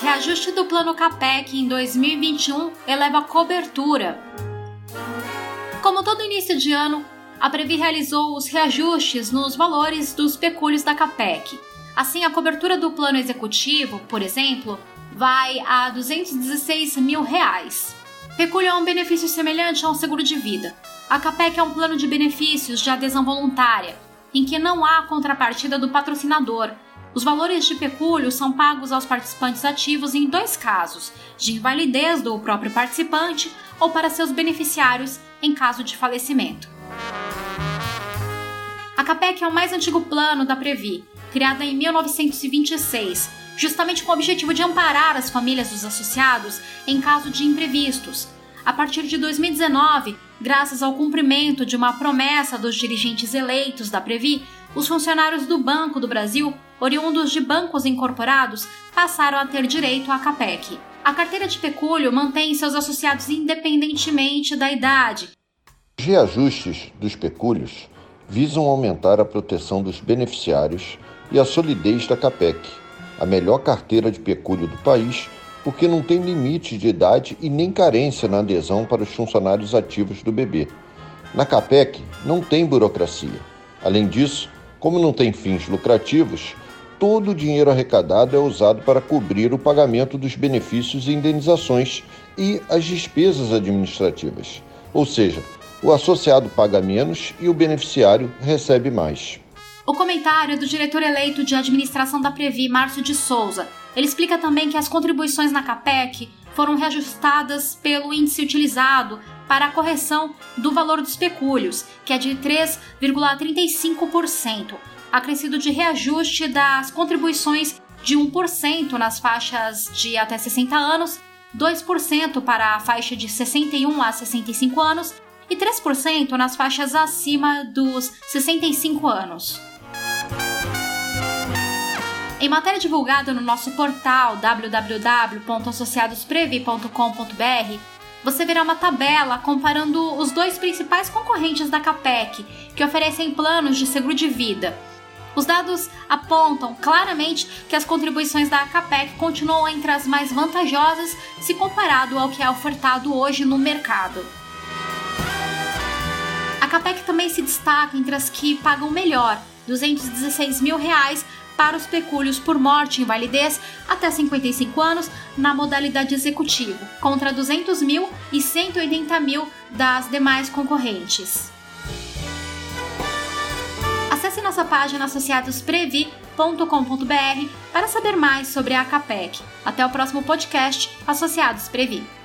Reajuste do plano CAPEC em 2021 eleva a cobertura. Como todo início de ano, a Previ realizou os reajustes nos valores dos pecúlios da CAPEC. Assim, a cobertura do plano executivo, por exemplo, vai a 216 mil reais. Pecúlio é um benefício semelhante a um seguro de vida. A CAPEC é um plano de benefícios de adesão voluntária, em que não há contrapartida do patrocinador. Os valores de pecúlio são pagos aos participantes ativos em dois casos: de invalidez do próprio participante ou para seus beneficiários em caso de falecimento. A CAPEC é o mais antigo plano da Previ, criada em 1926, justamente com o objetivo de amparar as famílias dos associados em caso de imprevistos. A partir de 2019, graças ao cumprimento de uma promessa dos dirigentes eleitos da Previ, os funcionários do Banco do Brasil, oriundos de bancos incorporados, passaram a ter direito à CAPEC. A carteira de pecúlio mantém seus associados independentemente da idade. Os reajustes dos pecúlios visam aumentar a proteção dos beneficiários e a solidez da CAPEC, a melhor carteira de pecúlio do país, porque não tem limite de idade e nem carência na adesão para os funcionários ativos do BB. Na CAPEC não tem burocracia. Além disso, como não tem fins lucrativos, todo o dinheiro arrecadado é usado para cobrir o pagamento dos benefícios e indenizações e as despesas administrativas. Ou seja, o associado paga menos e o beneficiário recebe mais. O comentário é do diretor eleito de administração da Previ, Márcio de Souza. Ele explica também que as contribuições na CAPEC foram reajustadas pelo índice utilizado para a correção do valor dos pecúlios, que é de 3,35%, acrescido de reajuste das contribuições de 1% nas faixas de até 60 anos, 2% para a faixa de 61 a 65 anos e 3% nas faixas acima dos 65 anos. Em matéria divulgada no nosso portal www.associadosprevi.com.br, você verá uma tabela comparando os dois principais concorrentes da CAPEC, que oferecem planos de seguro de vida. Os dados apontam claramente que as contribuições da CAPEC continuam entre as mais vantajosas se comparado ao que é ofertado hoje no mercado. A CAPEC também se destaca entre as que pagam melhor, 216 mil reais para os pecúlios por morte e invalidez até 55 anos na modalidade executivo, contra 200 mil e 180 mil das demais concorrentes. Acesse nossa página associadosprevi.com.br para saber mais sobre a CAPEC. Até o próximo podcast Associados Previ.